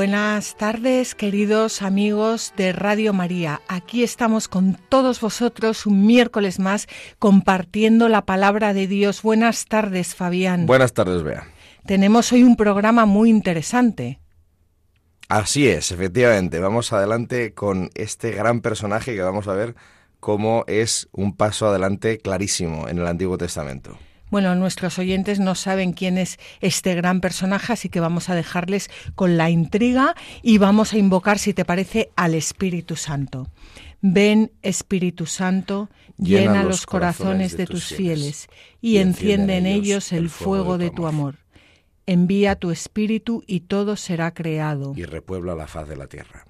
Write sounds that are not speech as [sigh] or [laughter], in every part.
Buenas tardes, queridos amigos de Radio María. Aquí estamos con todos vosotros un miércoles más compartiendo la palabra de Dios. Buenas tardes, Fabián. Buenas tardes, Bea. Tenemos hoy un programa muy interesante. Así es, efectivamente. Vamos adelante con este gran personaje que vamos a ver cómo es un paso adelante clarísimo en el Antiguo Testamento. Bueno, nuestros oyentes no saben quién es este gran personaje, así que vamos a dejarles con la intriga y vamos a invocar, si te parece, al Espíritu Santo. Ven, Espíritu Santo, llena, los corazones de tus fieles y enciende en ellos el fuego de tu amor. Envía tu Espíritu y todo será creado. Y repuebla la faz de la tierra.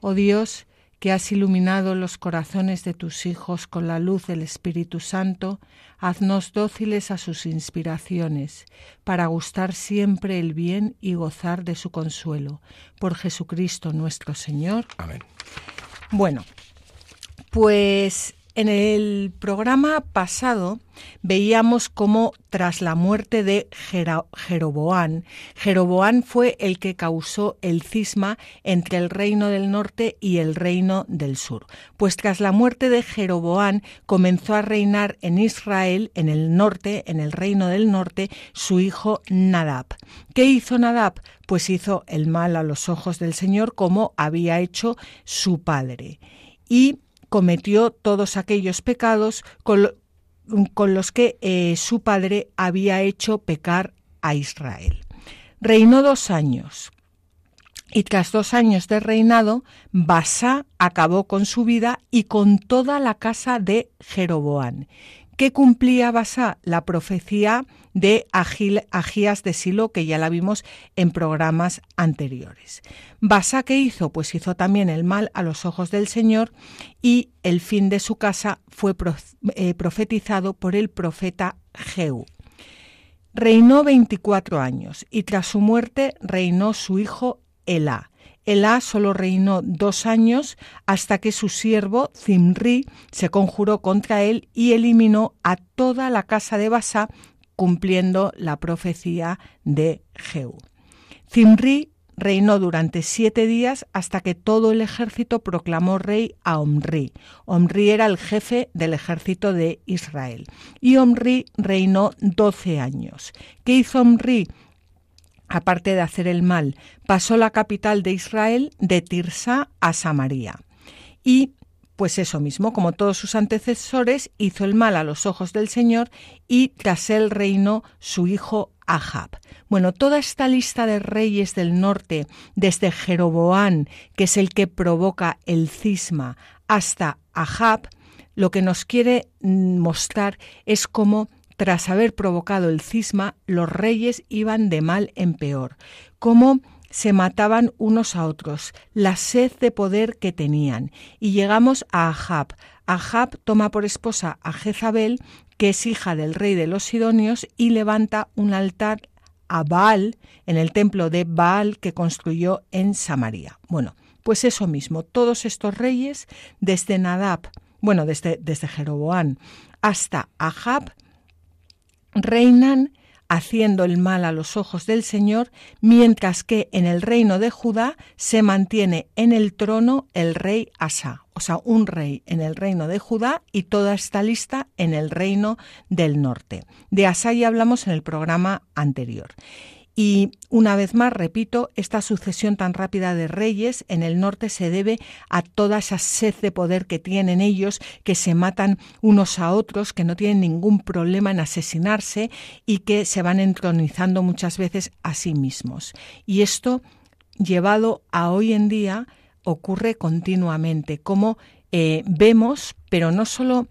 Oh Dios, que has iluminado los corazones de tus hijos con la luz del Espíritu Santo, haznos dóciles a sus inspiraciones, para gustar siempre el bien y gozar de su consuelo. Por Jesucristo nuestro Señor. Amén. Bueno, pues en el programa pasado veíamos cómo tras la muerte de Jeroboán, Jeroboán fue el que causó el cisma entre el reino del norte y el reino del sur. Pues tras la muerte de Jeroboán comenzó a reinar en Israel, en el norte, en el reino del norte, su hijo Nadab. ¿Qué hizo Nadab? Pues hizo el mal a los ojos del Señor como había hecho su padre. Y cometió todos aquellos pecados con, los que eh, su padre había hecho pecar a Israel. Reinó dos años. Y tras dos años de reinado, Basá acabó con su vida y con toda la casa de Jeroboán. ¿Qué cumplía Basá? La profecía de Agías de Silo, que ya la vimos en programas anteriores. Basa, ¿qué hizo? Pues hizo también el mal a los ojos del Señor y el fin de su casa fue eh, profetizado por el profeta Jehú. Reinó 24 años y tras su muerte reinó su hijo Elá. Elá solo reinó dos años hasta que su siervo Zimri se conjuró contra él y eliminó a toda la casa de Basa cumpliendo la profecía de Jehú. Zimri reinó durante siete días hasta que todo el ejército proclamó rey a Omri. Omri era el jefe del ejército de Israel. Y Omri reinó doce años. ¿Qué hizo Omri? Aparte de hacer el mal, pasó la capital de Israel de Tirsa a Samaria. Y pues eso mismo, como todos sus antecesores, hizo el mal a los ojos del Señor y tras él reinó su hijo Ahab. Bueno, toda esta lista de reyes del norte, desde Jeroboán, que es el que provoca el cisma, hasta Ahab, lo que nos quiere mm, mostrar es cómo tras haber provocado el cisma, los reyes iban de mal en peor, cómo se mataban unos a otros, la sed de poder que tenían. Y llegamos a Ahab. Ahab toma por esposa a Jezabel, que es hija del rey de los Sidonios, y levanta un altar a Baal en el templo de Baal que construyó en Samaria. Bueno, pues eso mismo, todos estos reyes, desde Nadab, bueno, desde, desde Jeroboán hasta Ahab, reinan haciendo el mal a los ojos del Señor, mientras que en el reino de Judá se mantiene en el trono el rey Asa, o sea, un rey en el reino de Judá y toda esta lista en el reino del norte. De Asa ya hablamos en el programa anterior. Y una vez más, repito, esta sucesión tan rápida de reyes en el norte se debe a toda esa sed de poder que tienen ellos, que se matan unos a otros, que no tienen ningún problema en asesinarse y que se van entronizando muchas veces a sí mismos. Y esto, llevado a hoy en día, ocurre continuamente, como eh, vemos, pero no solo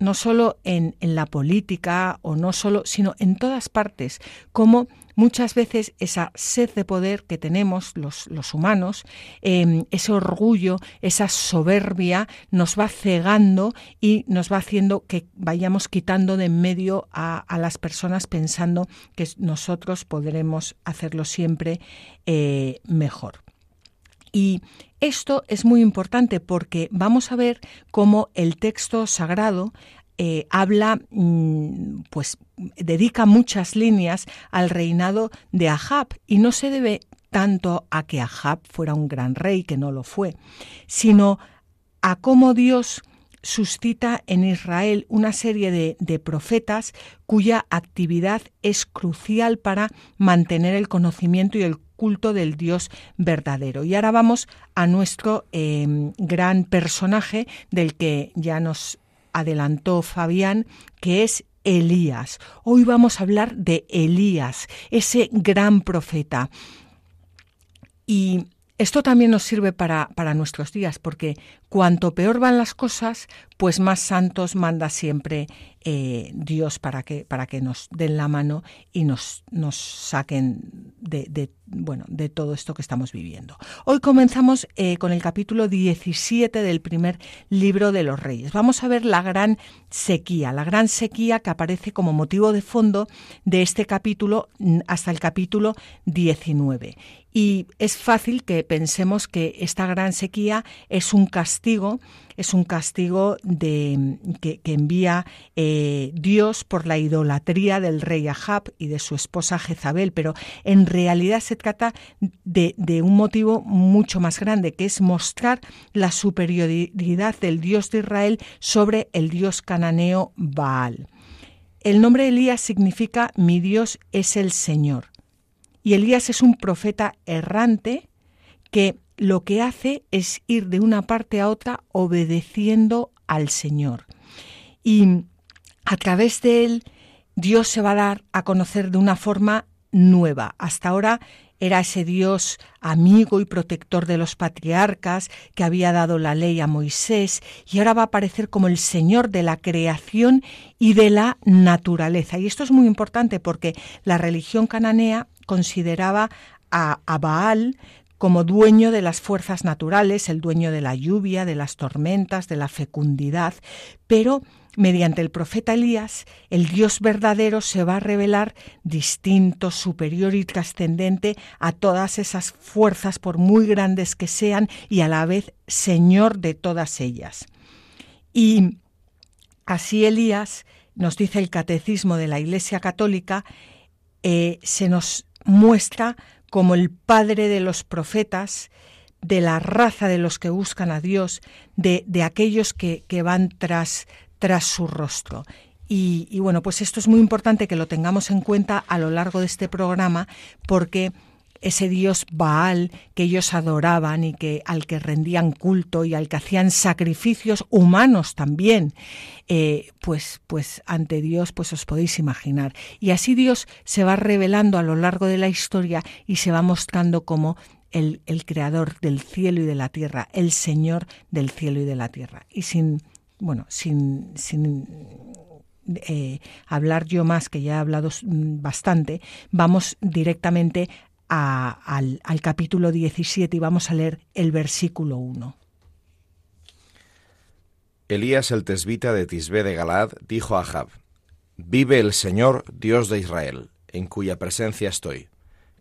no solo en, la política o no solo, sino en todas partes, como muchas veces esa sed de poder que tenemos los, humanos, em, ese orgullo, esa soberbia, nos va cegando y nos va haciendo que vayamos quitando de en medio a, a las personas pensando que nosotros podremos hacerlo siempre eh, mejor. Y esto es muy importante porque vamos a ver cómo el texto sagrado eh, habla, mm, pues dedica muchas líneas al reinado de Ahab y no se debe tanto a que Ahab fuera un gran rey, que no lo fue, sino a cómo Dios suscita en Israel una serie de, de, profetas cuya actividad es crucial para mantener el conocimiento y el culto del Dios verdadero. Y ahora vamos a nuestro em, gran personaje del que ya nos adelantó Fabián, que es Elías. Hoy vamos a hablar de Elías, ese gran profeta. Y esto también nos sirve para, para, nuestros días, porque cuanto peor van las cosas, pues más santos manda siempre eh, Dios para que, para que nos den la mano y nos, nos saquen de, bueno, de todo esto que estamos viviendo. Hoy comenzamos eh, con el capítulo 17 del primer libro de los reyes. Vamos a ver la gran sequía, la gran sequía que aparece como motivo de fondo de este capítulo mm, hasta el capítulo 19. Y es fácil que pensemos que esta gran sequía es un castigo es un castigo de, que, envía eh, Dios por la idolatría del rey Ahab y de su esposa Jezabel, pero en realidad se trata de, de un motivo mucho más grande, que es mostrar la superioridad del Dios de Israel sobre el Dios cananeo Baal. El nombre Elías significa mi Dios es el Señor. Y Elías es un profeta errante que lo que hace es ir de una parte a otra obedeciendo al Señor. Y a través de él, Dios se va a dar a conocer de una forma nueva. Hasta ahora era ese Dios amigo y protector de los patriarcas que había dado la ley a Moisés y ahora va a aparecer como el Señor de la creación y de la naturaleza. Y esto es muy importante porque la religión cananea consideraba a, Baal como dueño de las fuerzas naturales, el dueño de la lluvia, de las tormentas, de la fecundidad, pero mediante el profeta Elías, el Dios verdadero se va a revelar distinto, superior y trascendente a todas esas fuerzas, por muy grandes que sean, y a la vez Señor de todas ellas. Y así Elías, nos dice el catecismo de la Iglesia Católica, eh, se nos muestra como el padre de los profetas, de la raza de los que buscan a Dios, de, de aquellos que, que van tras, tras su rostro. Y, y, bueno, pues esto es muy importante que lo tengamos en cuenta a lo largo de este programa porque ese dios Baal que ellos adoraban y que al que rendían culto y al que hacían sacrificios humanos también, eh, pues, pues ante Dios, pues os podéis imaginar. Y así Dios se va revelando a lo largo de la historia y se va mostrando como el, el creador del cielo y de la tierra, el Señor del cielo y de la tierra. Y sin, bueno, sin, sin eh, hablar yo más, que ya he hablado bastante, vamos directamente al, capítulo 17 y vamos a leer el versículo 1. Elías el tesbita de Tisbé de Galad dijo a Ahab, Vive el Señor, Dios de Israel, en cuya presencia estoy,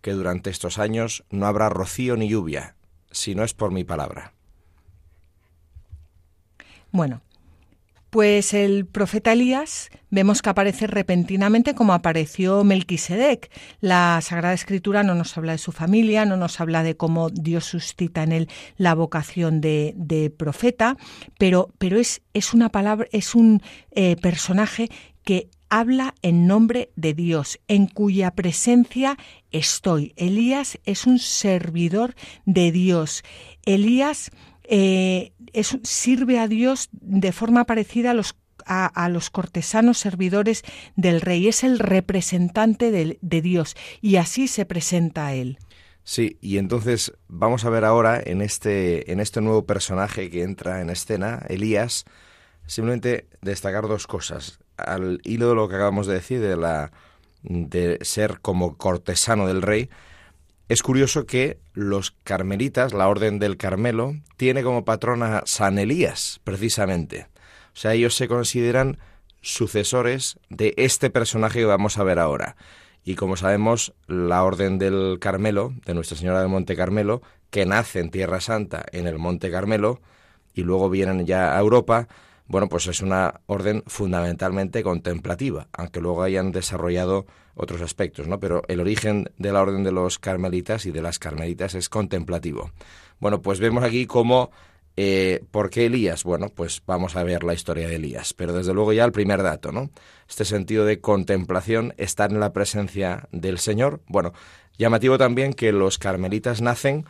que durante estos años no habrá rocío ni lluvia, si no es por mi palabra. Bueno, pues el profeta Elías vemos que aparece repentinamente como apareció Melquisedec. La Sagrada Escritura no nos habla de su familia, no nos habla de cómo Dios suscita en él la vocación de, profeta, pero, pero es, es, una palabra, es un eh, personaje que habla en nombre de Dios, en cuya presencia estoy. Elías es un servidor de Dios. Elías eh, sirve a Dios de forma parecida a los, a, los cortesanos servidores del rey. Es el representante de, de Dios y así se presenta a él. Sí, y entonces vamos a ver ahora en este, en este nuevo personaje que entra en escena, Elías, simplemente destacar dos cosas. Al hilo de lo que acabamos de decir, de, la, de ser como cortesano del rey, es curioso que los carmelitas, la orden del Carmelo, tiene como patrona San Elías, precisamente. O sea, ellos se consideran sucesores de este personaje que vamos a ver ahora. Y como sabemos, la Orden del Carmelo, de Nuestra Señora del Monte Carmelo, que nace en Tierra Santa, en el Monte Carmelo, y luego vienen ya a Europa, bueno, pues es una orden fundamentalmente contemplativa, aunque luego hayan desarrollado otros aspectos, ¿no? Pero el origen de la orden de los carmelitas y de las carmelitas es contemplativo. Bueno, pues vemos aquí cómo eh, ¿Por qué Elías? Bueno, pues vamos a ver la historia de Elías. Pero desde luego ya el primer dato, ¿no? Este sentido de contemplación, estar en la presencia del Señor. Bueno, llamativo también que los carmelitas nacen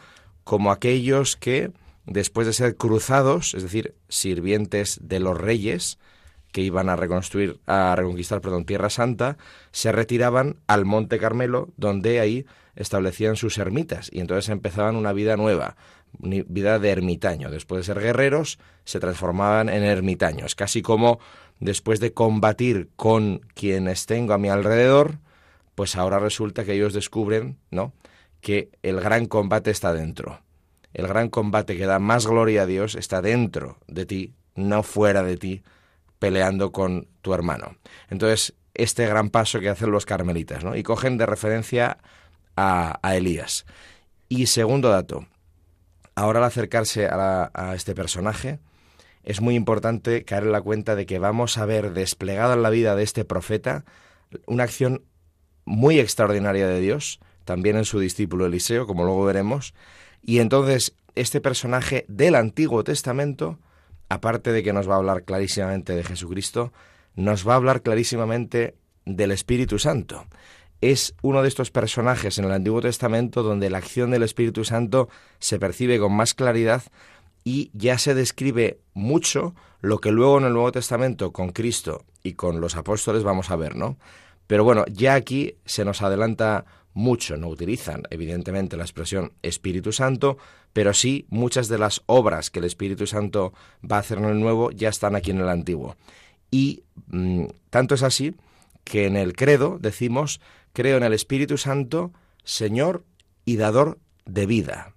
como aquellos que, después de ser cruzados, es decir, sirvientes de los reyes, que iban a reconstruir, a reconquistar, perdón, Tierra Santa, se retiraban al Monte Carmelo, donde ahí establecían sus ermitas y entonces empezaban una vida nueva, vida de ermitaño. Después de ser guerreros, se transformaban en ermitaños, casi como después de combatir con quienes tengo a mi alrededor, pues ahora resulta que ellos descubren, ¿no? que el gran combate está dentro. El gran combate que da más gloria a Dios está dentro de ti, no fuera de ti, peleando con tu hermano. Entonces, este gran paso que hacen los carmelitas, ¿no? Y cogen de referencia a, a Elías. Y segundo dato, Ahora al acercarse a, este personaje, es muy importante caer en la cuenta de que vamos a ver desplegada en la vida de este profeta una acción muy extraordinaria de Dios, también en su discípulo Eliseo, como luego veremos, y entonces este personaje del Antiguo Testamento, aparte de que nos va a hablar clarísimamente de Jesucristo, nos va a hablar clarísimamente del Espíritu Santo es uno de estos personajes en el Antiguo Testamento donde la acción del Espíritu Santo se percibe con más claridad y ya se describe mucho lo que luego en el Nuevo Testamento con Cristo y con los apóstoles vamos a ver, ¿no? Pero bueno, ya aquí se nos adelanta mucho, no utilizan evidentemente la expresión Espíritu Santo, pero sí muchas de las obras que el Espíritu Santo va a hacer en el Nuevo ya están aquí en el Antiguo. Y mm, tanto es así que en el credo decimos Creo en el Espíritu Santo, Señor y dador de vida.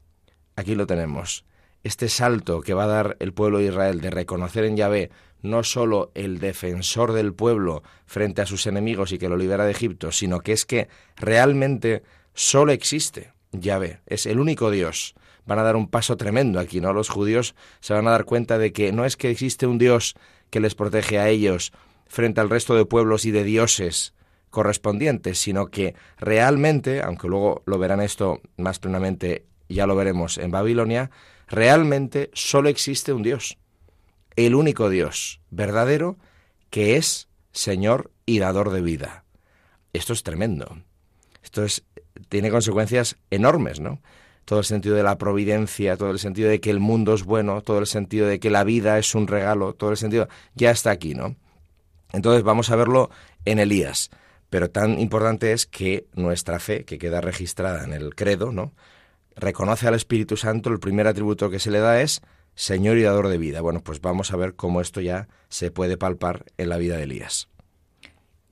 Aquí lo tenemos. Este salto que va a dar el pueblo de Israel de reconocer en Yahvé no sólo el defensor del pueblo frente a sus enemigos y que lo libera de Egipto, sino que es que realmente solo existe Yahvé, es el único Dios. Van a dar un paso tremendo aquí, ¿no? Los judíos se van a dar cuenta de que no es que existe un Dios que les protege a ellos frente al resto de pueblos y de dioses correspondientes, sino que realmente, aunque luego lo verán esto más plenamente, ya lo veremos en Babilonia, realmente solo existe un Dios, el único Dios verdadero que es Señor y dador de vida. Esto es tremendo. Esto es, tiene consecuencias enormes, ¿no? Todo el sentido de la providencia, todo el sentido de que el mundo es bueno, todo el sentido de que la vida es un regalo, todo el sentido, ya está aquí, ¿no? Entonces vamos a verlo en Elías. Pero tan importante es que nuestra fe, que queda registrada en el credo, ¿no? reconoce al Espíritu Santo, el primer atributo que se le da es Señor y dador de vida. Bueno, pues vamos a ver cómo esto ya se puede palpar en la vida de Elías.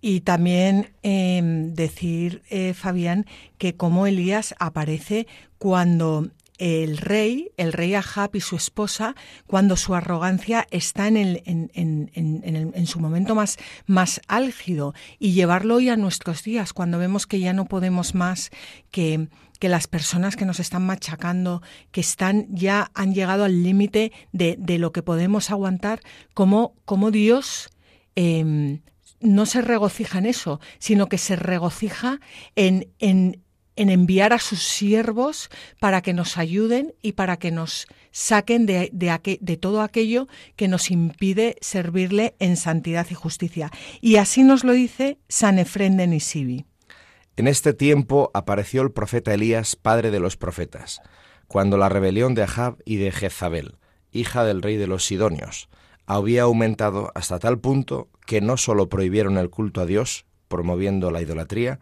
Y también em, decir, eh, Fabián, que como Elías aparece cuando el rey, el rey Ahab y su esposa, cuando su arrogancia está en, el, en, en, su momento más, más álgido, y llevarlo hoy a nuestros días, cuando vemos que ya no podemos más, que, que las personas que nos están machacando, que están ya han llegado al límite de, de, lo que podemos aguantar, como, Dios em, no se regocija en eso, sino que se regocija en, en, en enviar a sus siervos para que nos ayuden y para que nos saquen de, de, todo aquello que nos impide servirle en santidad y justicia. Y así nos lo dice San Efrén de. En este tiempo apareció el profeta Elías, padre de los profetas, cuando la rebelión de Ahab y de Jezabel, hija del rey de los Sidonios, había aumentado hasta tal punto que no sólo prohibieron el culto a Dios, promoviendo la idolatría,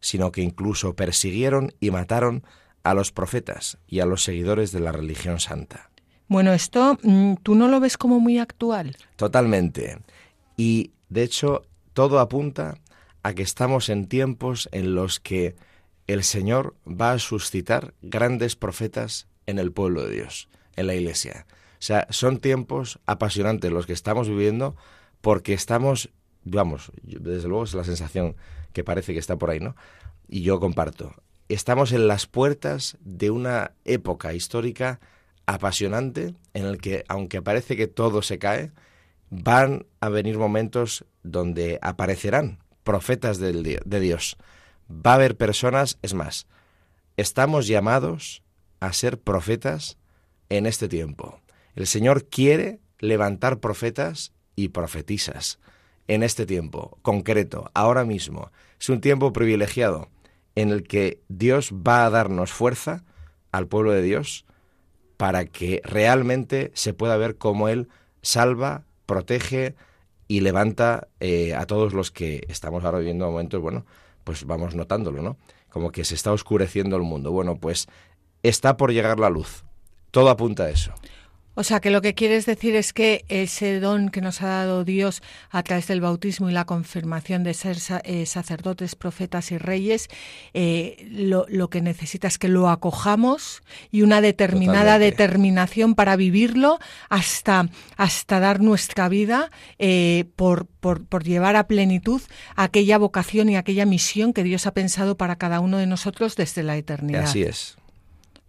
sino que incluso persiguieron y mataron a los profetas y a los seguidores de la religión santa. Bueno, esto mm, tú no lo ves como muy actual. Totalmente. Y de hecho, todo apunta a que estamos en tiempos en los que el Señor va a suscitar grandes profetas en el pueblo de Dios, en la iglesia. O sea, son tiempos apasionantes los que estamos viviendo porque estamos, vamos, desde luego es la sensación que parece que está por ahí, ¿no? Y yo comparto. Estamos en las puertas de una época histórica apasionante en el que, aunque parece que todo se cae, van a venir momentos donde aparecerán profetas de Dios. Va a haber personas, es más, estamos llamados a ser profetas en este tiempo. El Señor quiere levantar profetas y profetisas en este tiempo concreto, ahora mismo. Es un tiempo privilegiado en el que Dios va a darnos fuerza al pueblo de Dios para que realmente se pueda ver cómo Él salva, protege y levanta eh, a todos los que estamos ahora viviendo momentos, bueno, pues vamos notándolo, ¿no? Como que se está oscureciendo el mundo. Bueno, pues está por llegar la luz. Todo apunta a eso. O sea, que lo que quieres decir es que ese don que nos ha dado Dios a través del bautismo y la confirmación de ser eh, sacerdotes, profetas y reyes, eh, lo, que necesita es que lo acojamos y una determinada determinación para vivirlo hasta, hasta dar nuestra vida eh, por, por, por llevar a plenitud aquella vocación y aquella misión que Dios ha pensado para cada uno de nosotros desde la eternidad. Así es.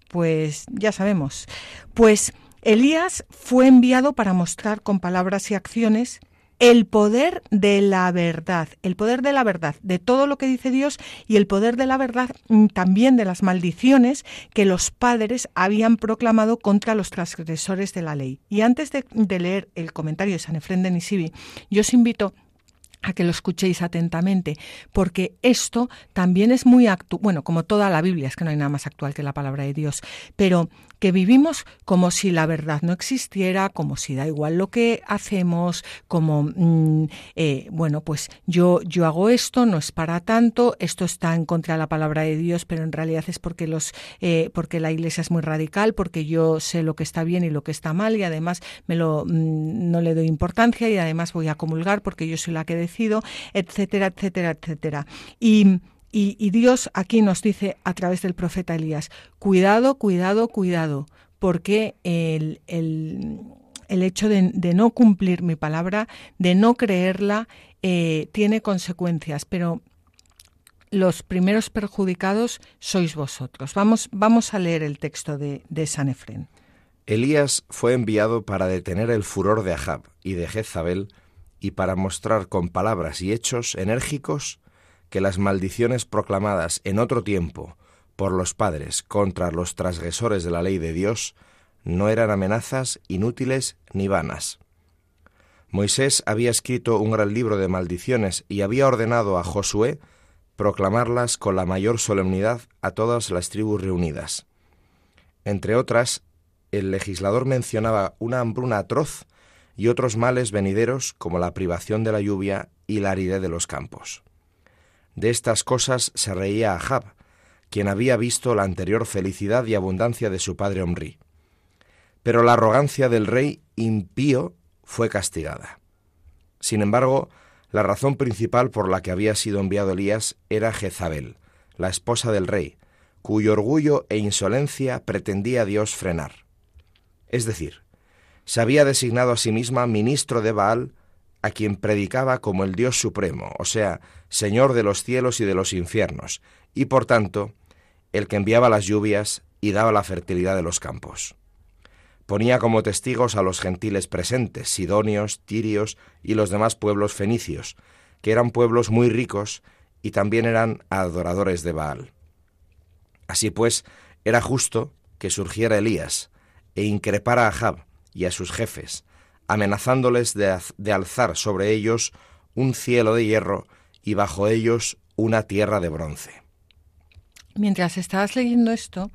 Pues ya sabemos. Pues Elías fue enviado para mostrar con palabras y acciones el poder de la verdad, el poder de la verdad, de todo lo que dice Dios y el poder de la verdad mm, también de las maldiciones que los padres habían proclamado contra los transgresores de la ley. Y antes de, leer el comentario de San Efrén de Nisibi, yo os invito a que lo escuchéis atentamente, porque esto también es muy actual, bueno, como toda la Biblia, es que no hay nada más actual que la palabra de Dios, pero que vivimos como si la verdad no existiera, como si da igual lo que hacemos, como, mm, eh, bueno, pues yo, yo hago esto, no es para tanto, esto está en contra de la palabra de Dios, pero en realidad es porque, los, eh, porque la Iglesia es muy radical, porque yo sé lo que está bien y lo que está mal y además me lo, mm, no le doy importancia y además voy a comulgar porque yo soy la que decido, etcétera, etcétera, etcétera. Y y, Dios aquí nos dice a través del profeta Elías, cuidado, cuidado, cuidado, porque el, hecho de, no cumplir mi palabra, de no creerla, eh, tiene consecuencias, pero los primeros perjudicados sois vosotros. Vamos, vamos a leer el texto de, de San Efren. Elías fue enviado para detener el furor de Ahab y de Jezabel y para mostrar con palabras y hechos enérgicos que las maldiciones proclamadas en otro tiempo por los padres contra los transgresores de la ley de Dios no eran amenazas inútiles ni vanas. Moisés había escrito un gran libro de maldiciones y había ordenado a Josué proclamarlas con la mayor solemnidad a todas las tribus reunidas. Entre otras, el legislador mencionaba una hambruna atroz y otros males venideros como la privación de la lluvia y la aridez de los campos. De estas cosas se reía Ahab, quien había visto la anterior felicidad y abundancia de su padre Omri. Pero la arrogancia del rey impío fue castigada. Sin embargo, la razón principal por la que había sido enviado Elías era Jezabel, la esposa del rey, cuyo orgullo e insolencia pretendía Dios frenar. Es decir, se había designado a sí misma ministro de Baal a quien predicaba como el Dios supremo, o sea, Señor de los cielos y de los infiernos, y por tanto, el que enviaba las lluvias y daba la fertilidad de los campos. Ponía como testigos a los gentiles presentes, sidonios, tirios y los demás pueblos fenicios, que eran pueblos muy ricos y también eran adoradores de Baal. Así pues, era justo que surgiera Elías e increpara a Jab y a sus jefes, amenazándoles de, alzar sobre ellos un cielo de hierro y bajo ellos una tierra de bronce. Mientras estabas leyendo esto,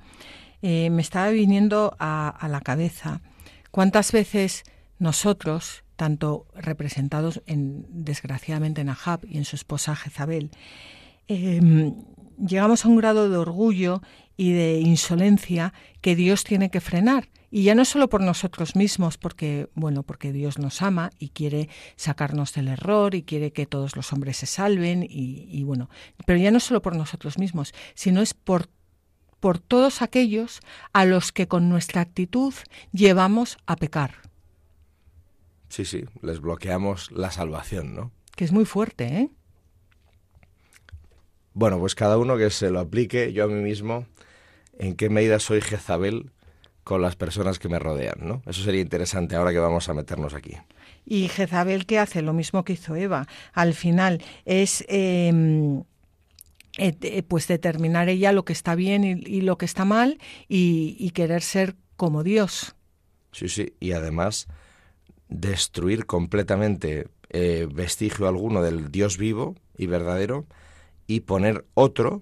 eh, me estaba viniendo a, la cabeza cuántas veces nosotros, tanto representados en, desgraciadamente en Ahab y en su esposa Jezabel, em, llegamos a un grado de orgullo y de insolencia que Dios tiene que frenar Y ya no solo por nosotros mismos, porque, bueno, porque Dios nos ama y quiere sacarnos del error y quiere que todos los hombres se salven y, y bueno, pero ya no solo por nosotros mismos, sino es por por todos aquellos a los que con nuestra actitud llevamos a pecar. Sí, sí, les bloqueamos la salvación, ¿no? Que es muy fuerte, ¿eh? Bueno, pues cada uno que se lo aplique, yo a mí mismo, en qué medida soy Jezabel con las personas que me rodean, ¿no? Eso sería interesante ahora que vamos a meternos aquí. Y Jezabel, ¿qué hace? Lo mismo que hizo Eva. Al final es... Em, eh, pues determinar ella lo que está bien y, lo que está mal y, querer ser como Dios. Sí, sí, y además destruir completamente eh, vestigio alguno del Dios vivo y verdadero y poner otro,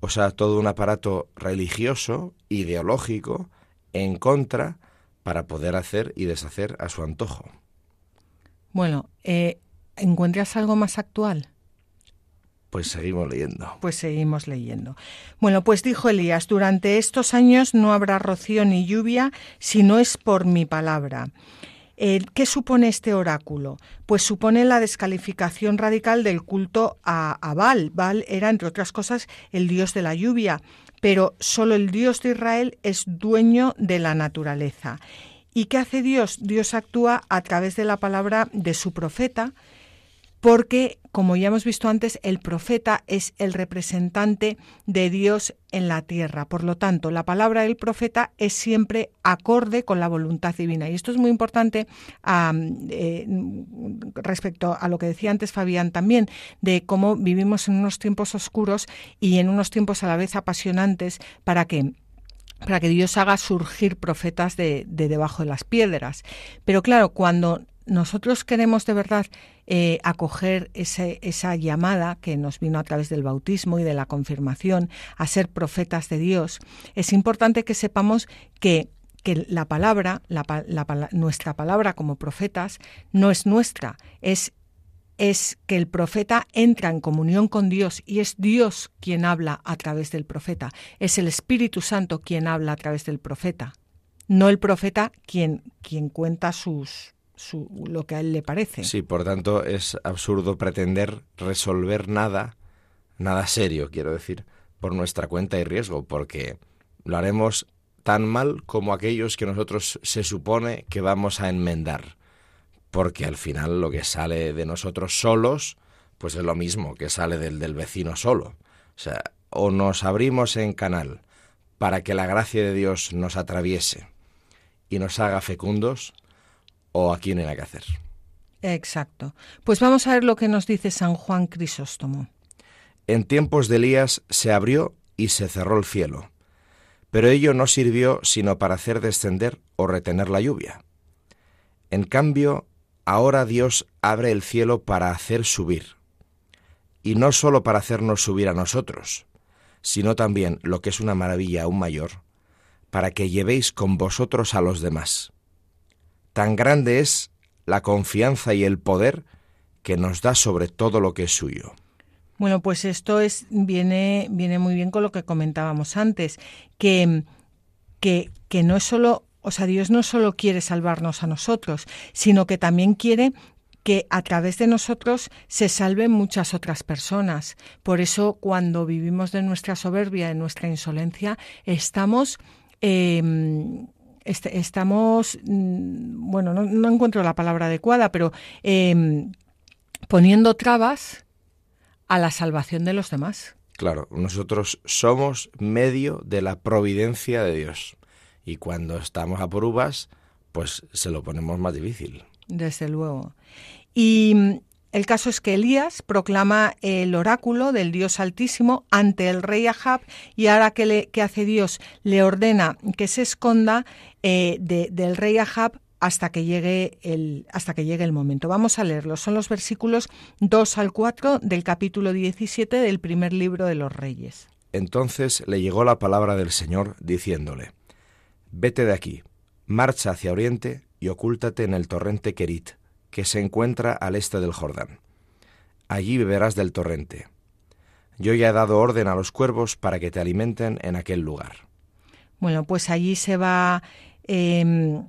o sea, todo un aparato religioso, ideológico, en contra para poder hacer y deshacer a su antojo. Bueno, eh, ¿encuentras algo más actual? Pues seguimos leyendo. Pues seguimos leyendo. Bueno, pues dijo Elías, durante estos años no habrá rocío ni lluvia si no es por mi palabra. Eh, ¿Qué supone este oráculo? Pues supone la descalificación radical del culto a, a Baal. Baal era, entre otras cosas, el dios de la lluvia, pero solo el Dios de Israel es dueño de la naturaleza. ¿Y qué hace Dios? Dios actúa a través de la palabra de su profeta, porque, como ya hemos visto antes, el profeta es el representante de Dios en la tierra. Por lo tanto, la palabra del profeta es siempre acorde con la voluntad divina. Y esto es muy importante eh, respecto a lo que decía antes Fabián también, de cómo vivimos en unos tiempos oscuros y en unos tiempos a la vez apasionantes para que para que Dios haga surgir profetas de, de, debajo de las piedras. Pero claro, cuando nosotros queremos de verdad eh, acoger esa llamada que nos vino a través del bautismo y de la confirmación a ser profetas de Dios, es importante que sepamos que que la palabra, nuestra palabra como profetas, no es nuestra, es, es que el profeta entra en comunión con Dios y es Dios quien habla a través del profeta, es el Espíritu Santo quien habla a través del profeta, no el profeta quien, quien cuenta sus, lo que a él le parece. Sí, por tanto es absurdo pretender resolver nada, nada serio, quiero decir, por nuestra cuenta y riesgo, porque lo haremos tan mal como aquellos que nosotros se supone que vamos a enmendar, porque al final lo que sale de nosotros solos, pues es lo mismo que sale del del vecino solo. O sea, o nos abrimos en canal para que la gracia de Dios nos atraviese y nos haga fecundos, o a quién era que hacer. Exacto. Pues vamos a ver lo que nos dice San Juan Crisóstomo. En tiempos de Elías se abrió y se cerró el cielo, pero ello no sirvió sino para hacer descender o retener la lluvia. En cambio, ahora Dios abre el cielo para hacer subir, y no sólo para hacernos subir a nosotros, sino también, lo que es una maravilla aún mayor, para que llevéis con vosotros a los demás. Tan grande es la confianza y el poder que nos da sobre todo lo que es suyo. Bueno, pues esto es, viene, viene muy bien con lo que comentábamos antes, que, que, que no es solo, o sea, Dios no solo quiere salvarnos a nosotros, sino que también quiere que a través de nosotros se salven muchas otras personas. Por eso, cuando vivimos de nuestra soberbia, de nuestra insolencia, estamos estamos, mm, bueno, no, encuentro la palabra adecuada, pero em, poniendo trabas a la salvación de los demás. Claro, nosotros somos medio de la providencia de Dios. Y cuando estamos a por uvas, pues se lo ponemos más difícil. Desde luego. Y el caso es que Elías proclama el oráculo del Dios Altísimo ante el rey Ahab y ahora que, le, hace Dios le ordena que se esconda eh, del rey Ahab hasta que llegue el hasta que llegue el momento. Vamos a leerlo. Son los versículos 2 al 4 del capítulo 17 del primer libro de los Reyes. Entonces le llegó la palabra del Señor diciéndole: Vete de aquí, marcha hacia oriente y ocúltate en el torrente Kerit que se encuentra al este del Jordán. Allí beberás del torrente. Yo ya he dado orden a los cuervos para que te alimenten en aquel lugar. Bueno, pues allí se va em,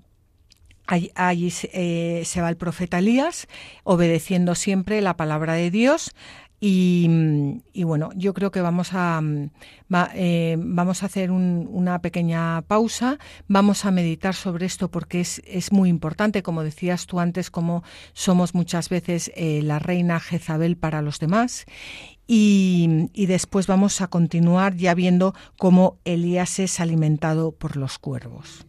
allí, eh, se va el profeta Elías, obedeciendo siempre la palabra de Dios. Y, bueno, yo creo que vamos a, eh, vamos a hacer una pequeña pausa, vamos a meditar sobre esto porque es, es, muy importante, como decías tú antes, como somos muchas veces eh, la reina Jezabel para los demás. Y, y, después vamos a continuar ya viendo cómo Elías es alimentado por los cuervos.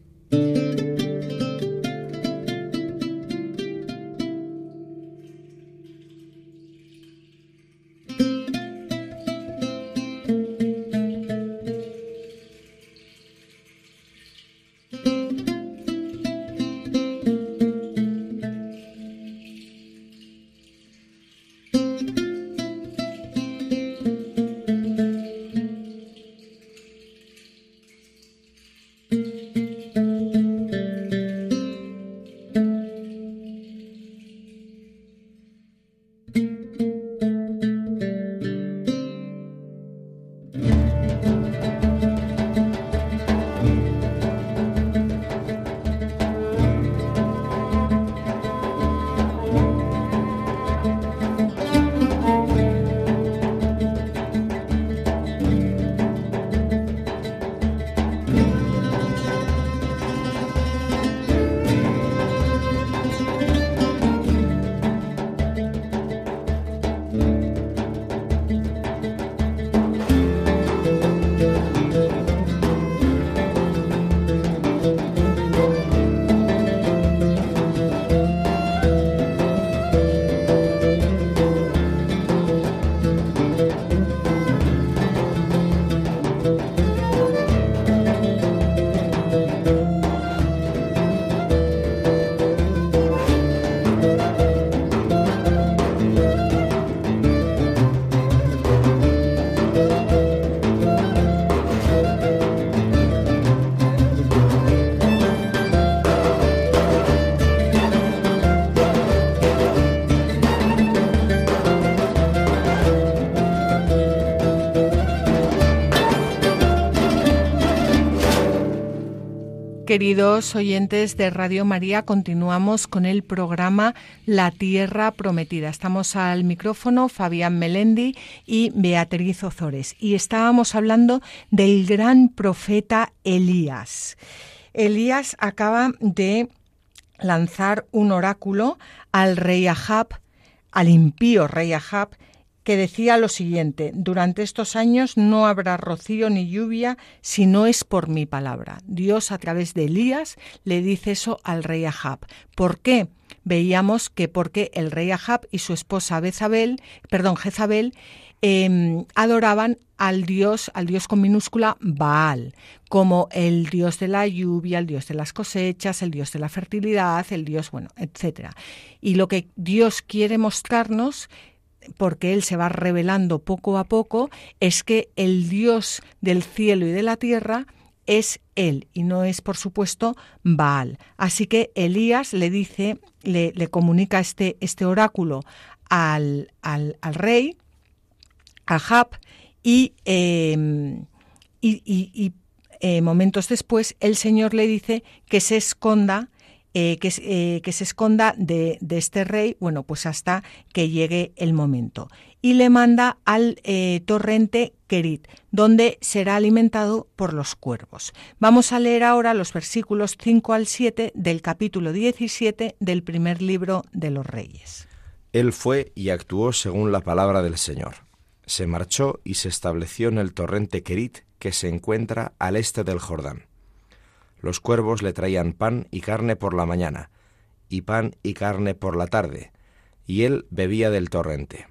Queridos oyentes de Radio María, continuamos con el programa La Tierra Prometida. Estamos al micrófono Fabián Melendi y Beatriz Ozores y estábamos hablando del gran profeta Elías. Elías acaba de lanzar un oráculo al rey Ahab, al impío rey Ahab, que decía lo siguiente, durante estos años no habrá rocío ni lluvia si no es por mi palabra. Dios a través de Elías le dice eso al rey Ahab. ¿Por qué? Veíamos que porque el rey Ahab y su esposa Bezabel, perdón, Jezabel, em, adoraban al dios, al dios con minúscula Baal, como el dios de la lluvia, el dios de las cosechas, el dios de la fertilidad, el dios, bueno, etcétera. Y lo que Dios quiere mostrarnos porque Él se va revelando poco a poco, es que el Dios del cielo y de la tierra es Él y no es, por supuesto, Baal. Así que Elías le dice, le, comunica este, este oráculo al, al, rey, a Jab, y, em, y, eh, momentos después el Señor le dice que se esconda eh, que, eh, que, se esconda de, este rey, bueno, pues hasta que llegue el momento. Y le manda al eh, torrente Kerit, donde será alimentado por los cuervos. Vamos a leer ahora los versículos 5 al 7 del capítulo 17 del primer libro de los Reyes. Él fue y actuó según la palabra del Señor. Se marchó y se estableció en el torrente Kerit, que se encuentra al este del Jordán los cuervos le traían pan y carne por la mañana, y pan y carne por la tarde, y él bebía del torrente.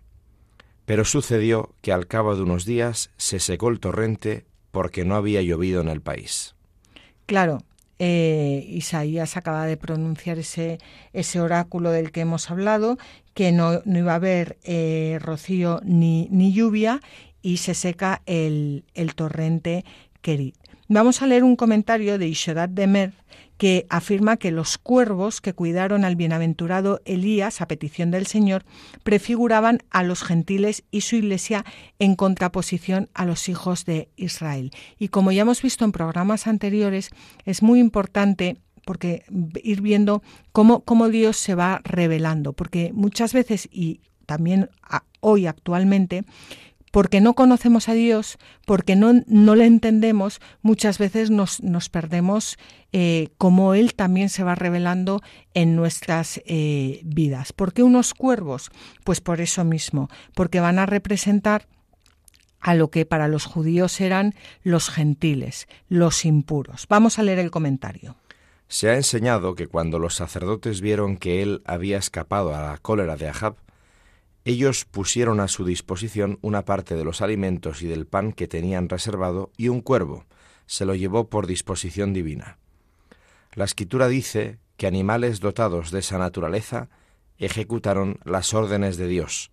Pero sucedió que al cabo de unos días se secó el torrente porque no había llovido en el país. Claro, eh, Isaías acaba de pronunciar ese, ese oráculo del que hemos hablado, que no, iba a haber eh, rocío ni, ni, lluvia y se seca el, el torrente Kerit. Vamos a leer un comentario de Ishodat Demer que afirma que los cuervos que cuidaron al bienaventurado Elías a petición del Señor prefiguraban a los gentiles y su iglesia en contraposición a los hijos de Israel. Y como ya hemos visto en programas anteriores, es muy importante porque ir viendo cómo, cómo Dios se va revelando, porque muchas veces y también hoy actualmente porque no conocemos a Dios, porque no, no le entendemos, muchas veces nos, nos perdemos eh, como Él también se va revelando en nuestras eh, vidas. ¿Por qué unos cuervos? Pues por eso mismo, porque van a representar a lo que para los judíos eran los gentiles, los impuros. Vamos a leer el comentario. Se ha enseñado que cuando los sacerdotes vieron que él había escapado a la cólera de Ahab, ellos pusieron a su disposición una parte de los alimentos y del pan que tenían reservado y un cuervo se lo llevó por disposición divina. La escritura dice que animales dotados de esa naturaleza ejecutaron las órdenes de Dios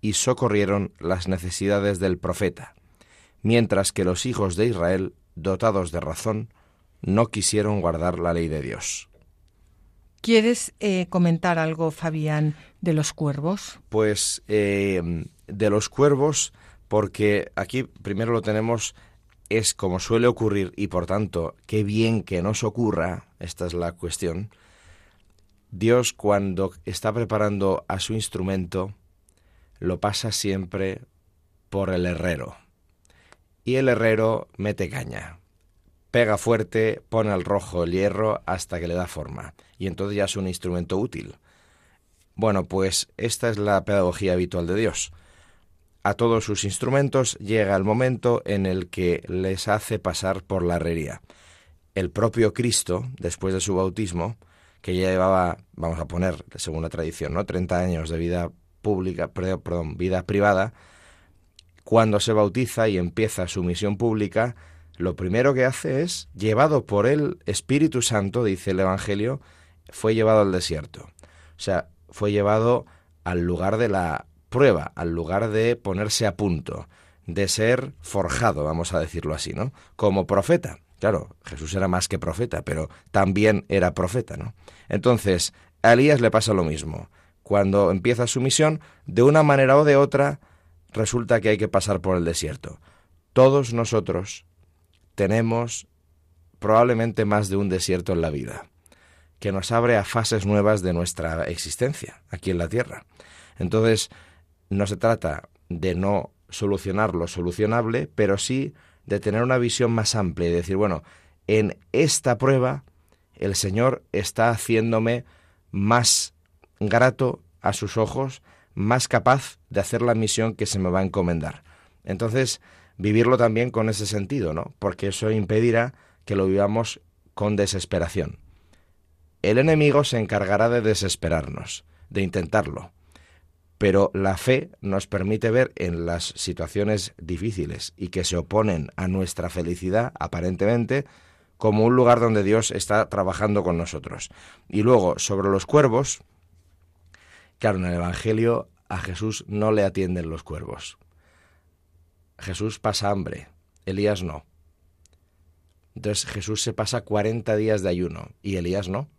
y socorrieron las necesidades del profeta, mientras que los hijos de Israel, dotados de razón, no quisieron guardar la ley de Dios. ¿Quieres eh, comentar algo, Fabián, de los cuervos? Pues eh, de los cuervos, porque aquí primero lo tenemos, es como suele ocurrir y por tanto, qué bien que nos ocurra, esta es la cuestión. Dios cuando está preparando a su instrumento, lo pasa siempre por el herrero. Y el herrero mete caña pega fuerte, pone al rojo el hierro hasta que le da forma, y entonces ya es un instrumento útil. Bueno, pues esta es la pedagogía habitual de Dios. A todos sus instrumentos llega el momento en el que les hace pasar por la herrería. El propio Cristo, después de su bautismo, que ya llevaba, vamos a poner, según la tradición, ¿no? 30 años de vida pública, perdón, vida privada, cuando se bautiza y empieza su misión pública, lo primero que hace es, llevado por el Espíritu Santo, dice el Evangelio, fue llevado al desierto. O sea, fue llevado al lugar de la prueba, al lugar de ponerse a punto, de ser forjado, vamos a decirlo así, ¿no? Como profeta. Claro, Jesús era más que profeta, pero también era profeta, ¿no? Entonces, a Elías le pasa lo mismo. Cuando empieza su misión, de una manera o de otra, resulta que hay que pasar por el desierto. Todos nosotros tenemos probablemente más de un desierto en la vida, que nos abre a fases nuevas de nuestra existencia aquí en la Tierra. Entonces, no se trata de no solucionar lo solucionable, pero sí de tener una visión más amplia y decir, bueno, en esta prueba el Señor está haciéndome más grato a sus ojos, más capaz de hacer la misión que se me va a encomendar. Entonces, vivirlo también con ese sentido, ¿no? Porque eso impedirá que lo vivamos con desesperación. El enemigo se encargará de desesperarnos, de intentarlo. Pero la fe nos permite ver en las situaciones difíciles y que se oponen a nuestra felicidad, aparentemente, como un lugar donde Dios está trabajando con nosotros. Y luego, sobre los cuervos, claro, en el Evangelio a Jesús no le atienden los cuervos. Jesús pasa hambre, Elías no. Entonces Jesús se pasa 40 días de ayuno y Elías no.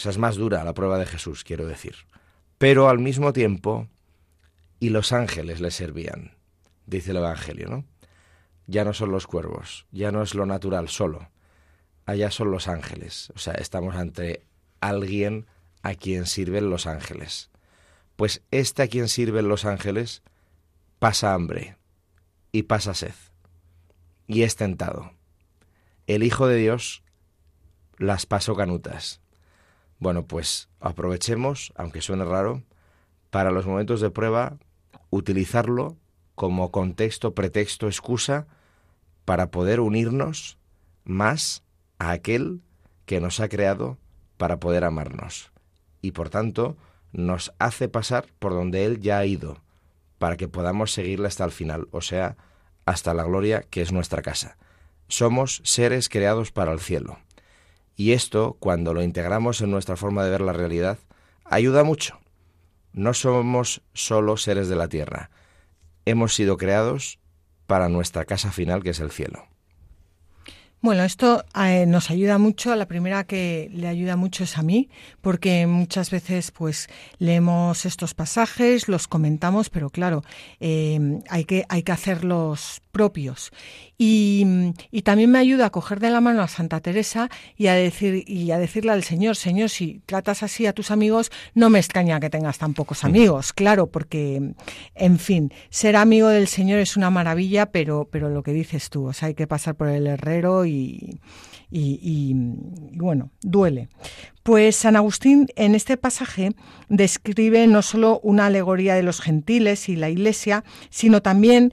Esa es más dura la prueba de Jesús, quiero decir. Pero al mismo tiempo, y los ángeles le servían, dice el Evangelio, ¿no? Ya no son los cuervos, ya no es lo natural solo, allá son los ángeles. O sea, estamos ante alguien a quien sirven los ángeles. Pues este a quien sirven los ángeles pasa hambre y pasa sed y es tentado. El Hijo de Dios las pasó canutas. Bueno, pues aprovechemos, aunque suene raro, para los momentos de prueba, utilizarlo como contexto, pretexto, excusa para poder unirnos más a aquel que nos ha creado para poder amarnos. Y por tanto, nos hace pasar por donde Él ya ha ido, para que podamos seguirle hasta el final, o sea, hasta la gloria que es nuestra casa. Somos seres creados para el cielo. Y esto, cuando lo integramos en nuestra forma de ver la realidad, ayuda mucho. No somos solo seres de la tierra. Hemos sido creados para nuestra casa final, que es el cielo. Bueno, esto eh, nos ayuda mucho. La primera que le ayuda mucho es a mí, porque muchas veces pues leemos estos pasajes, los comentamos, pero claro, eh, hay, que, hay que hacerlos propios. Y, también me ayuda a coger de la mano a Santa Teresa y a decir y a decirle al Señor, Señor, si tratas así a tus amigos, no me extraña que tengas tan pocos amigos, claro, porque en fin, ser amigo del Señor es una maravilla, pero pero lo que dices tú, o sea, hay que pasar por el herrero y, y, bueno, duele. Pues San Agustín en este pasaje describe no solo una alegoría de los gentiles y la Iglesia, sino también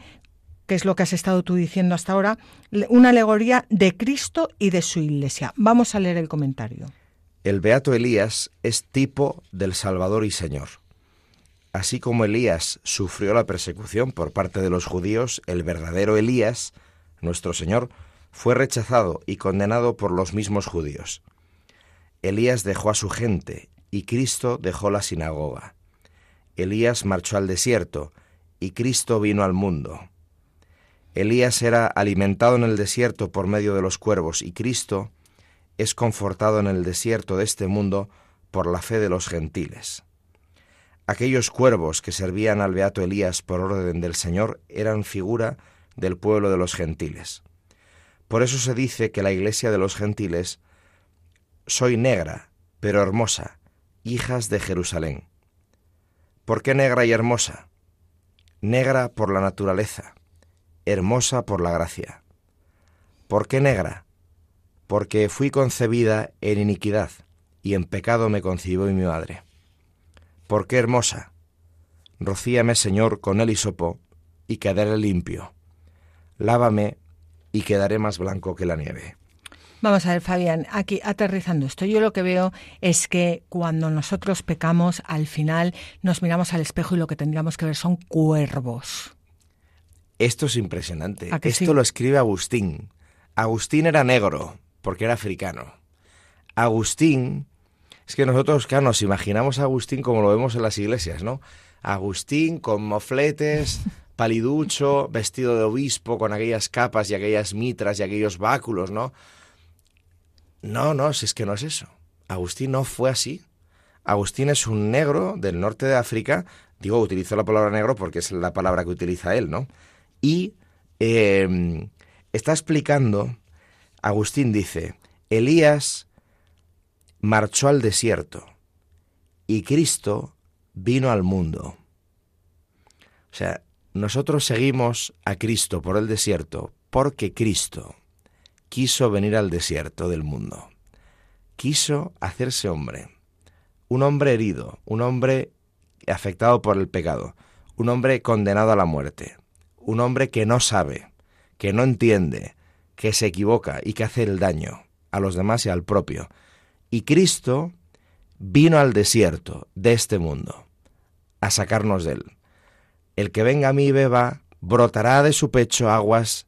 que es lo que has estado tú diciendo hasta ahora, una alegoría de Cristo y de su Iglesia. Vamos a leer el comentario. El beato Elías es tipo del Salvador y Señor. Así como Elías sufrió la persecución por parte de los judíos, el verdadero Elías, nuestro Señor, fue rechazado y condenado por los mismos judíos. Elías dejó a su gente y Cristo dejó la sinagoga. Elías marchó al desierto y Cristo vino al mundo. Elías era alimentado en el desierto por medio de los cuervos y Cristo es confortado en el desierto de este mundo por la fe de los gentiles. Aquellos cuervos que servían al beato Elías por orden del Señor eran figura del pueblo de los gentiles. Por eso se dice que la iglesia de los gentiles soy negra, pero hermosa, hijas de Jerusalén. ¿Por qué negra y hermosa? Negra por la naturaleza, hermosa por la gracia. ¿Por qué negra? Porque fui concebida en iniquidad, y en pecado me concibió mi madre. ¿Por qué hermosa? Rocíame, Señor, con el hisopo, y quedaré limpio. Lávame, y quedaré más blanco que la nieve. Vamos a ver, Fabián, aquí aterrizando esto, yo lo que veo es que cuando nosotros pecamos, al final nos miramos al espejo y lo que tendríamos que ver son cuervos. Esto es impresionante. Esto lo escribe Agustín. Agustín era negro, porque era africano. Agustín, es que nosotros, claro, nos imaginamos a Agustín como lo vemos en las iglesias, ¿no? Agustín con mofletes, [laughs] paliducho, vestido de obispo, con aquellas capas y aquellas mitras y aquellos báculos, ¿no? No, no, si es que no es eso. Agustín no fue así. Agustín es un negro del norte de África, digo, utilizo la palabra negro porque es la palabra que utiliza él, ¿no? Y em, está explicando, Agustín dice, Elías marchó al desierto y Cristo vino al mundo. O sea, nosotros seguimos a Cristo por el desierto porque Cristo quiso venir al desierto del mundo. Quiso hacerse hombre. Un hombre herido, un hombre afectado por el pecado, un hombre condenado a la muerte un hombre que no sabe, que no entiende, que se equivoca y que hace el daño a los demás y al propio. Y Cristo vino al desierto de este mundo a sacarnos de él. El que venga a mí y beba, brotará de su pecho aguas,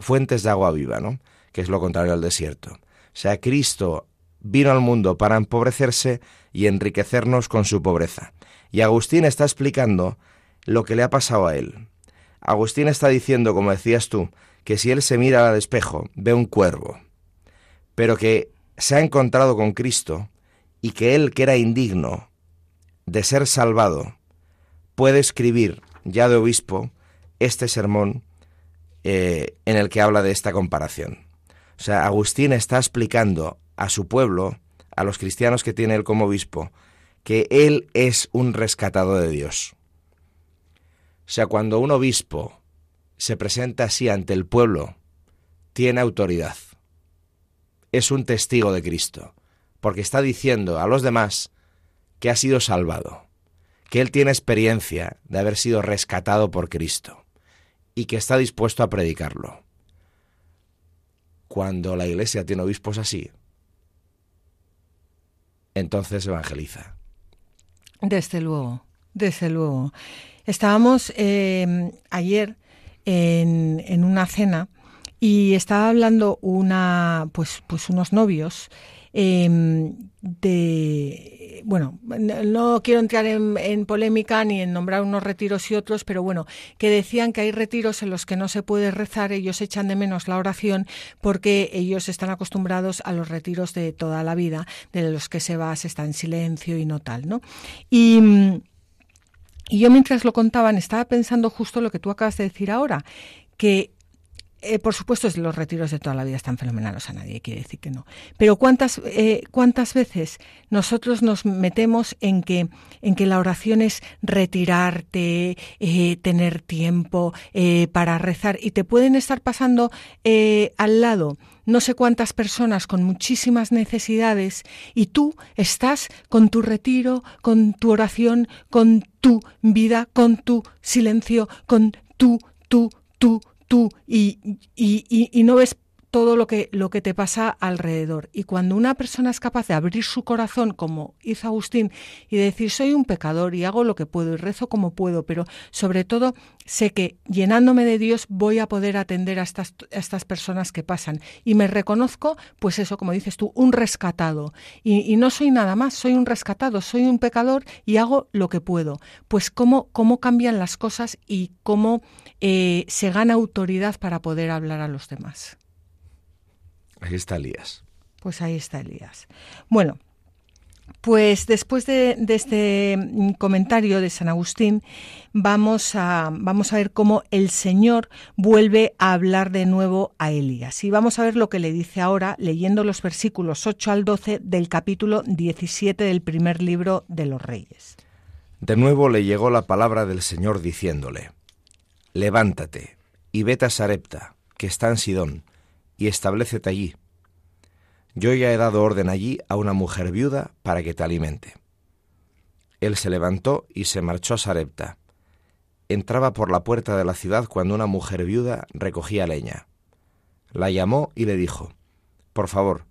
fuentes de agua viva, ¿no? Que es lo contrario al desierto. O sea, Cristo vino al mundo para empobrecerse y enriquecernos con su pobreza. Y Agustín está explicando lo que le ha pasado a él. Agustín está diciendo, como decías tú, que si él se mira al espejo, ve un cuervo, pero que se ha encontrado con Cristo y que él, que era indigno de ser salvado, puede escribir, ya de obispo, este sermón eh, en el que habla de esta comparación. O sea, Agustín está explicando a su pueblo, a los cristianos que tiene él como obispo, que él es un rescatado de Dios. O sea, cuando un obispo se presenta así ante el pueblo, tiene autoridad. Es un testigo de Cristo, porque está diciendo a los demás que ha sido salvado, que él tiene experiencia de haber sido rescatado por Cristo y que está dispuesto a predicarlo. Cuando la iglesia tiene obispos así, entonces evangeliza. Desde luego, desde luego. Estábamos em, ayer en, una cena y estaba hablando una, pues, pues unos novios em, de, bueno, no quiero entrar en, polémica ni en nombrar unos retiros y otros, pero bueno, que decían que hay retiros en los que no se puede rezar, ellos echan de menos la oración porque ellos están acostumbrados a los retiros de toda la vida, de los que se va, se está en silencio y no tal, ¿no? Y y yo mientras lo contaban estaba pensando justo lo que tú acabas de decir ahora, que eh, por supuesto los retiros de toda la vida están fenomenales, a nadie quiere decir que no. Pero cuántas eh, cuántas veces nosotros nos metemos en que en que la oración es retirarte, eh, tener tiempo para rezar y te pueden estar pasando al lado no sé cuántas personas con muchísimas necesidades y tú estás con tu retiro, con tu oración, con tu vida, con tu silencio, con tu, tu, tu, tú, y, y, y, no ves todo lo que, lo que te pasa alrededor. Y cuando una persona es capaz de abrir su corazón, como hizo Agustín, y decir, soy un pecador y hago lo que puedo y rezo como puedo, pero sobre todo sé que llenándome de Dios voy a poder atender a estas, estas personas que pasan. Y me reconozco, pues eso, como dices tú, un rescatado. Y, no soy nada más, soy un rescatado, soy un pecador y hago lo que puedo. Pues cómo, cómo cambian las cosas y cómo eh, se gana autoridad para poder hablar a los demás. Ahí está Elías. Pues ahí está Elías. Bueno, pues después de, este comentario de San Agustín, vamos a, vamos a ver cómo el Señor vuelve a hablar de nuevo a Elías. Y vamos a ver lo que le dice ahora, leyendo los versículos 8 al 12 del capítulo 17 del primer libro de los Reyes. De nuevo le llegó la palabra del Señor diciéndole, Levántate y vete a Sarepta, que está en Sidón, y establecete allí. Yo ya he dado orden allí a una mujer viuda para que te alimente. Él se levantó y se marchó a Sarepta. Entraba por la puerta de la ciudad cuando una mujer viuda recogía leña. La llamó y le dijo, Por favor,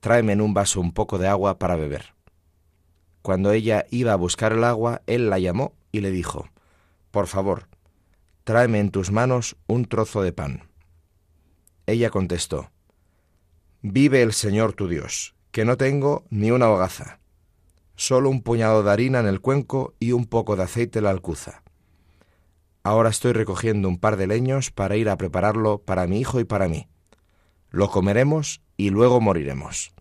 tráeme en un vaso un poco de agua para beber. Cuando ella iba a buscar el agua, él la llamó y le dijo, Por favor, tráeme en tus manos un trozo de pan. Ella contestó, Vive el Señor tu Dios, que no tengo ni una hogaza, solo un puñado de harina en el cuenco y un poco de aceite en la alcuza. Ahora estoy recogiendo un par de leños para ir a prepararlo para mi hijo y para mí. Lo comeremos y luego moriremos.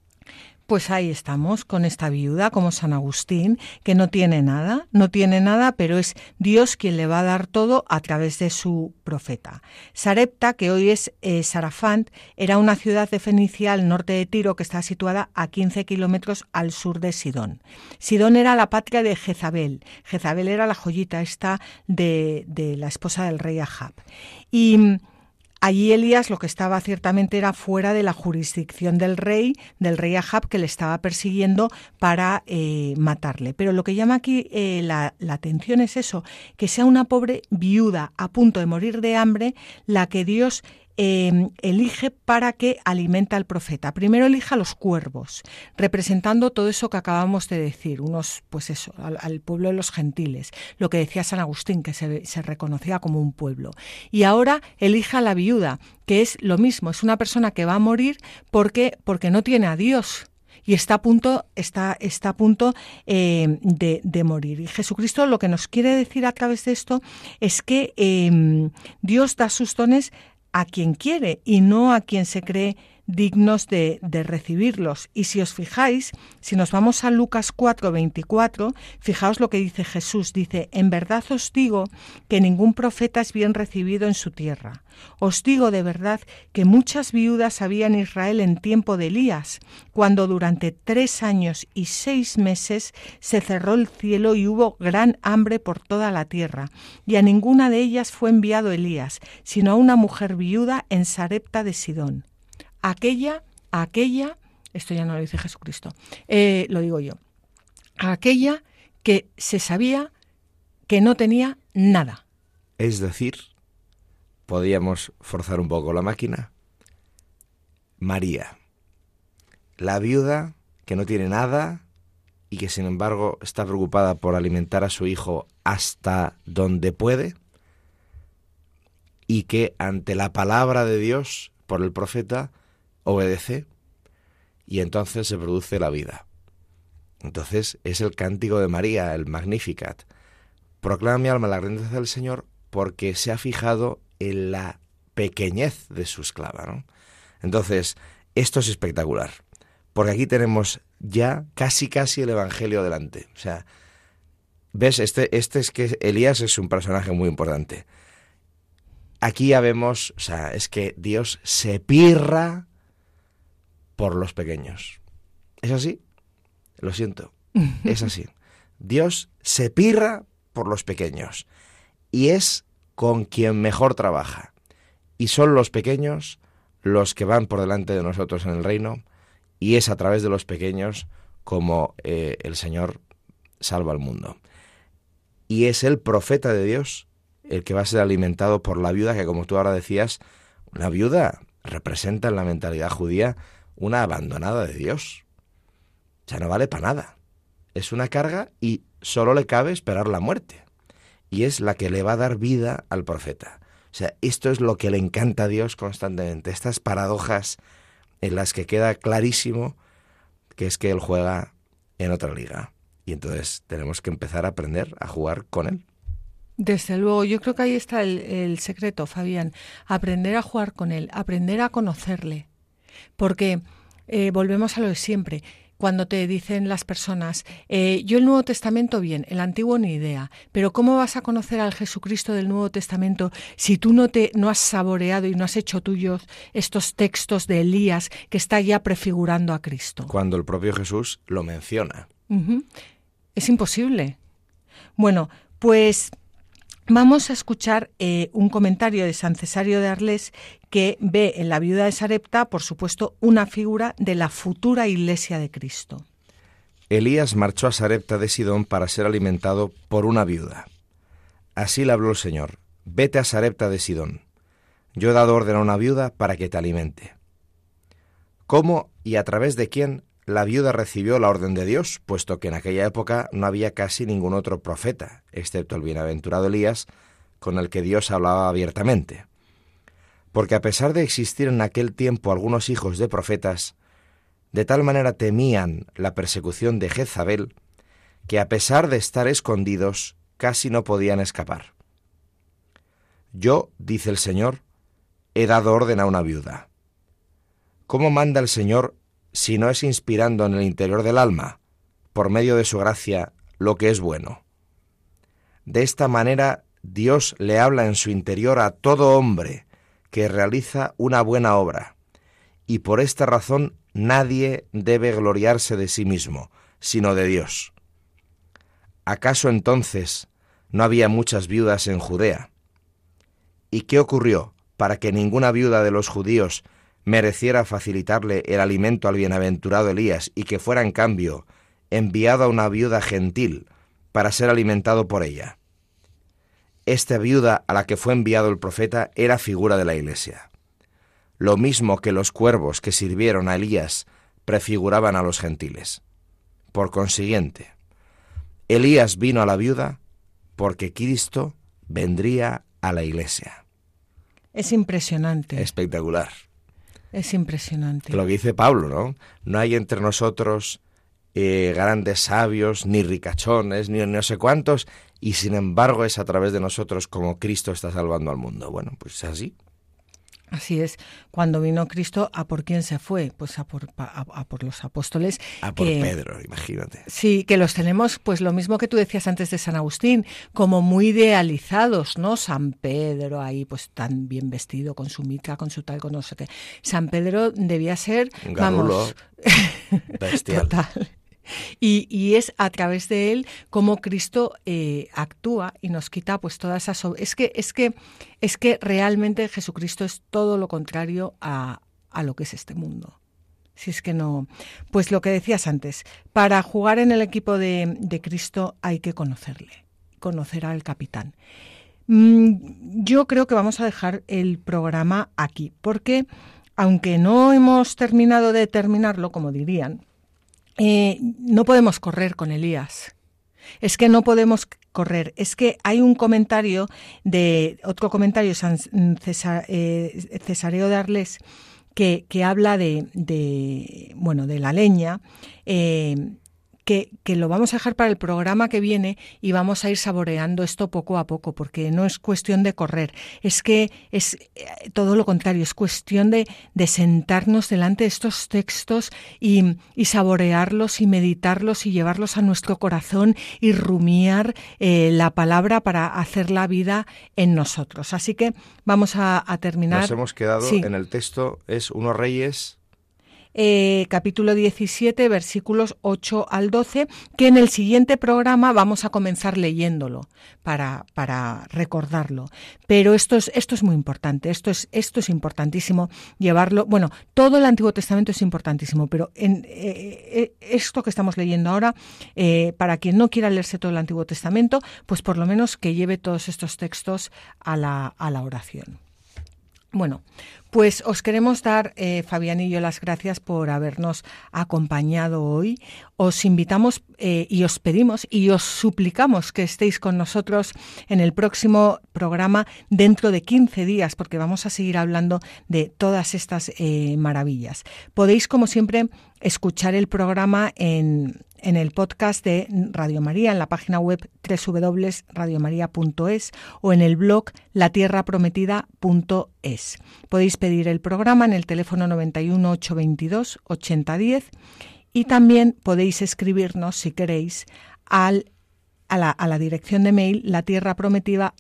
Pues ahí estamos con esta viuda como San Agustín, que no tiene nada, no tiene nada, pero es Dios quien le va a dar todo a través de su profeta. Sarepta, que hoy es eh, Sarafant, era una ciudad de Fenicia al norte de Tiro que está situada a 15 kilómetros al sur de Sidón. Sidón era la patria de Jezabel. Jezabel era la joyita esta de, de la esposa del rey Ahab. Y Allí Elías lo que estaba ciertamente era fuera de la jurisdicción del rey, del rey Ahab, que le estaba persiguiendo para eh, matarle. Pero lo que llama aquí eh, la, la atención es eso, que sea una pobre viuda a punto de morir de hambre la que Dios Em, elige para que alimente al profeta. Primero elige a los cuervos, representando todo eso que acabamos de decir, unos, pues eso, al, pueblo de los gentiles, lo que decía San Agustín, que se, reconocía como un pueblo. Y ahora elige a la viuda, que es lo mismo, es una persona que va a morir porque, porque no tiene a Dios y está a punto, está, está a punto em, de, morir. Y Jesucristo lo que nos quiere decir a través de esto es que em, Dios da sus dones a quien quiere y no a quien se cree dignos de, recibirlos. Y si os fijáis, si nos vamos a Lucas 4, 24, fijaos lo que dice Jesús. Dice, en verdad os digo que ningún profeta es bien recibido en su tierra. Os digo de verdad que muchas viudas había en Israel en tiempo de Elías, cuando durante tres años y seis meses se cerró el cielo y hubo gran hambre por toda la tierra, y a ninguna de ellas fue enviado Elías, sino a una mujer viuda en Sarepta de Sidón aquella, aquella, esto ya no lo dice Jesucristo, eh, lo digo yo, aquella que se sabía que no tenía nada. Es decir, podíamos forzar un poco la máquina. María, la viuda que no tiene nada y que sin embargo está preocupada por alimentar a su hijo hasta donde puede y que ante la palabra de Dios por el profeta obedece y entonces se produce la vida. Entonces es el cántico de María, el Magnificat. Proclama mi alma la grandeza del Señor porque se ha fijado en la pequeñez de su esclava. ¿no? Entonces, esto es espectacular, porque aquí tenemos ya casi casi el Evangelio delante. O sea, ves, este, este es que Elías es un personaje muy importante. Aquí ya vemos, o sea, es que Dios se pirra por los pequeños. ¿Es así? Lo siento, [laughs] es así. Dios se pirra por los pequeños y es con quien mejor trabaja. Y son los pequeños los que van por delante de nosotros en el reino y es a través de los pequeños como eh, el Señor salva al mundo. Y es el profeta de Dios el que va a ser alimentado por la viuda, que como tú ahora decías, una viuda representa en la mentalidad judía una abandonada de Dios. Ya no vale para nada. Es una carga y solo le cabe esperar la muerte. Y es la que le va a dar vida al profeta. O sea, esto es lo que le encanta a Dios constantemente, estas paradojas en las que queda clarísimo que es que Él juega en otra liga. Y entonces tenemos que empezar a aprender a jugar con Él. Desde luego, yo creo que ahí está el, secreto, Fabián. Aprender a jugar con Él, aprender a conocerle. Porque eh, volvemos a lo de siempre cuando te dicen las personas, eh, yo el Nuevo Testamento bien, el Antiguo ni idea, pero ¿cómo vas a conocer al Jesucristo del Nuevo Testamento si tú no, te, no has saboreado y no has hecho tuyos estos textos de Elías que está ya prefigurando a Cristo? Cuando el propio Jesús lo menciona. Es imposible. Bueno, pues Vamos a escuchar eh, un comentario de San Cesario de Arles que ve en la viuda de Sarepta, por supuesto, una figura de la futura iglesia de Cristo. Elías marchó a Sarepta de Sidón para ser alimentado por una viuda. Así le habló el Señor, vete a Sarepta de Sidón. Yo he dado orden a una viuda para que te alimente. ¿Cómo y a través de quién la viuda recibió la orden de Dios, puesto que en aquella época no había casi ningún otro profeta, excepto el bienaventurado Elías, con el que Dios hablaba abiertamente. Porque a pesar de existir en aquel tiempo algunos hijos de profetas, de tal manera temían la persecución de Jezabel, que a pesar de estar escondidos, casi no podían escapar. Yo, dice el Señor, he dado orden a una viuda. ¿Cómo manda el Señor si no es inspirando en el interior del alma, por medio de su gracia, lo que es bueno. De esta manera Dios le habla en su interior a todo hombre que realiza una buena obra, y por esta razón nadie debe gloriarse de sí mismo, sino de Dios. ¿Acaso entonces no había muchas viudas en Judea? ¿Y qué ocurrió para que ninguna viuda de los judíos mereciera facilitarle el alimento al bienaventurado Elías y que fuera en cambio enviado a una viuda gentil para ser alimentado por ella. Esta viuda a la que fue enviado el profeta era figura de la iglesia. Lo mismo que los cuervos que sirvieron a Elías prefiguraban a los gentiles. Por consiguiente, Elías vino a la viuda porque Cristo vendría a la iglesia. Es impresionante. Espectacular. Es impresionante. Lo que dice Pablo, ¿no? No hay entre nosotros eh, grandes sabios, ni ricachones, ni no sé cuántos, y sin embargo es a través de nosotros como Cristo está salvando al mundo. Bueno, pues es así. Así es, cuando vino Cristo, ¿a por quién se fue? Pues a por, a, por los apóstoles. A por Pedro, imagínate. Sí, que los tenemos, pues lo mismo que tú decías antes de San Agustín, como muy idealizados, ¿no? San Pedro ahí, pues tan bien vestido, con su mica, con su tal, con no sé qué. San Pedro debía ser, vamos, bestial. [laughs] Total. Y, es a través de él como Cristo eh, actúa y nos quita pues toda esa es que es que es que realmente Jesucristo es todo lo contrario a, a lo que es este mundo. Si es que no, pues lo que decías antes, para jugar en el equipo de, de Cristo hay que conocerle, conocer al capitán. Mm, yo creo que vamos a dejar el programa aquí, porque aunque no hemos terminado de terminarlo, como dirían, eh, no podemos correr con Elías. Es que no podemos correr. Es que hay un comentario de otro comentario San eh, Cesareo de Arles que, habla de, de, bueno, de la leña. Eh, que, lo vamos a dejar para el programa que viene y vamos a ir saboreando esto poco a poco, porque no es cuestión de correr, es que es eh, todo lo contrario, es cuestión de, sentarnos delante de estos textos y, saborearlos y meditarlos y llevarlos a nuestro corazón y rumiar eh, la palabra para hacer la vida en nosotros. Así que vamos a, terminar. Nos hemos quedado en el texto, es unos reyes eh, capítulo 17, versículos 8 al 12, que en el siguiente programa vamos a comenzar leyéndolo para, para recordarlo. Pero esto es, esto es muy importante, esto es, esto es importantísimo llevarlo. Bueno, todo el Antiguo Testamento es importantísimo, pero en eh, eh, esto que estamos leyendo ahora, para quien no quiera leerse todo el Antiguo Testamento, pues por lo menos que lleve todos estos textos a la, a la oración. Bueno, pues os queremos dar, eh, Fabián y yo, las gracias por habernos acompañado hoy. Os invitamos eh, y os pedimos y os suplicamos que estéis con nosotros en el próximo programa dentro de 15 días, porque vamos a seguir hablando de todas estas eh, maravillas. Podéis, como siempre, escuchar el programa en, en el podcast de Radio María, en la página web www.radiomaria.es o en el blog latierraprometida.es. Podéis pedir el programa en el teléfono 91 822 8010 y también podéis escribirnos, si queréis, al, a, la, a la dirección de mail la tierra prometida,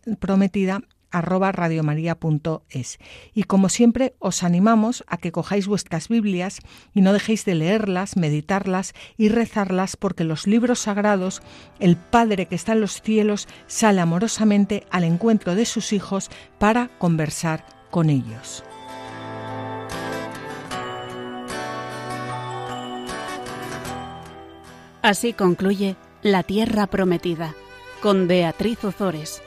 radiomaria.es. Y como siempre, os animamos a que cojáis vuestras Biblias y no dejéis de leerlas, meditarlas y rezarlas, porque los libros sagrados, el Padre que está en los cielos, sale amorosamente al encuentro de sus hijos para conversar con ellos. Así concluye La Tierra Prometida con Beatriz Ozores